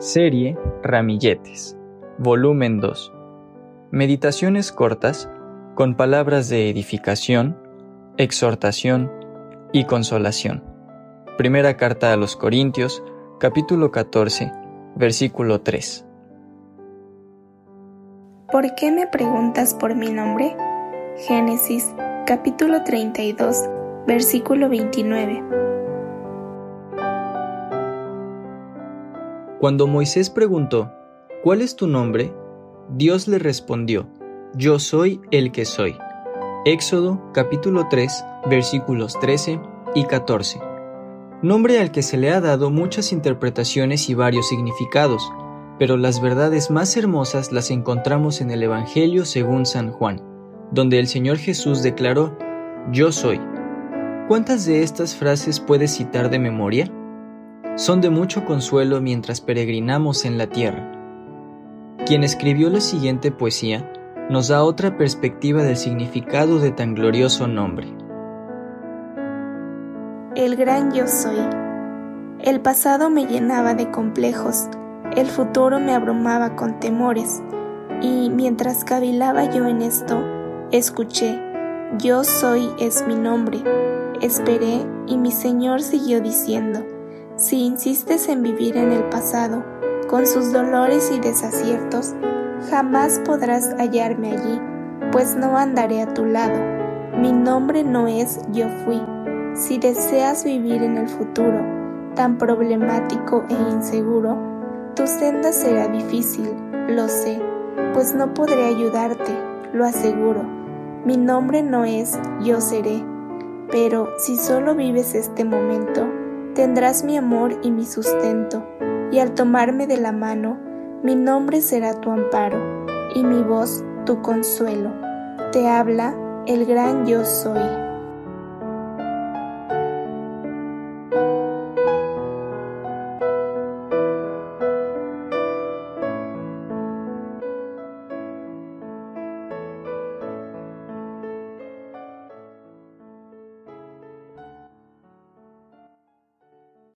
Serie Ramilletes, volumen 2. Meditaciones cortas con palabras de edificación, exhortación y consolación. Primera carta a los Corintios, capítulo 14, versículo 3. ¿Por qué me preguntas por mi nombre? Génesis, capítulo 32, versículo 29. Cuando Moisés preguntó, ¿cuál es tu nombre? Dios le respondió, Yo soy el que soy. Éxodo capítulo 3 versículos 13 y 14. Nombre al que se le ha dado muchas interpretaciones y varios significados, pero las verdades más hermosas las encontramos en el Evangelio según San Juan, donde el Señor Jesús declaró, Yo soy. ¿Cuántas de estas frases puedes citar de memoria? Son de mucho consuelo mientras peregrinamos en la tierra. Quien escribió la siguiente poesía nos da otra perspectiva del significado de tan glorioso nombre. El gran yo soy. El pasado me llenaba de complejos, el futuro me abrumaba con temores, y mientras cavilaba yo en esto, escuché, yo soy es mi nombre. Esperé y mi Señor siguió diciendo, si insistes en vivir en el pasado, con sus dolores y desaciertos, jamás podrás hallarme allí, pues no andaré a tu lado. Mi nombre no es yo fui. Si deseas vivir en el futuro, tan problemático e inseguro, tu senda será difícil, lo sé, pues no podré ayudarte, lo aseguro. Mi nombre no es yo seré, pero si solo vives este momento, tendrás mi amor y mi sustento, y al tomarme de la mano, mi nombre será tu amparo, y mi voz tu consuelo. Te habla el gran yo soy.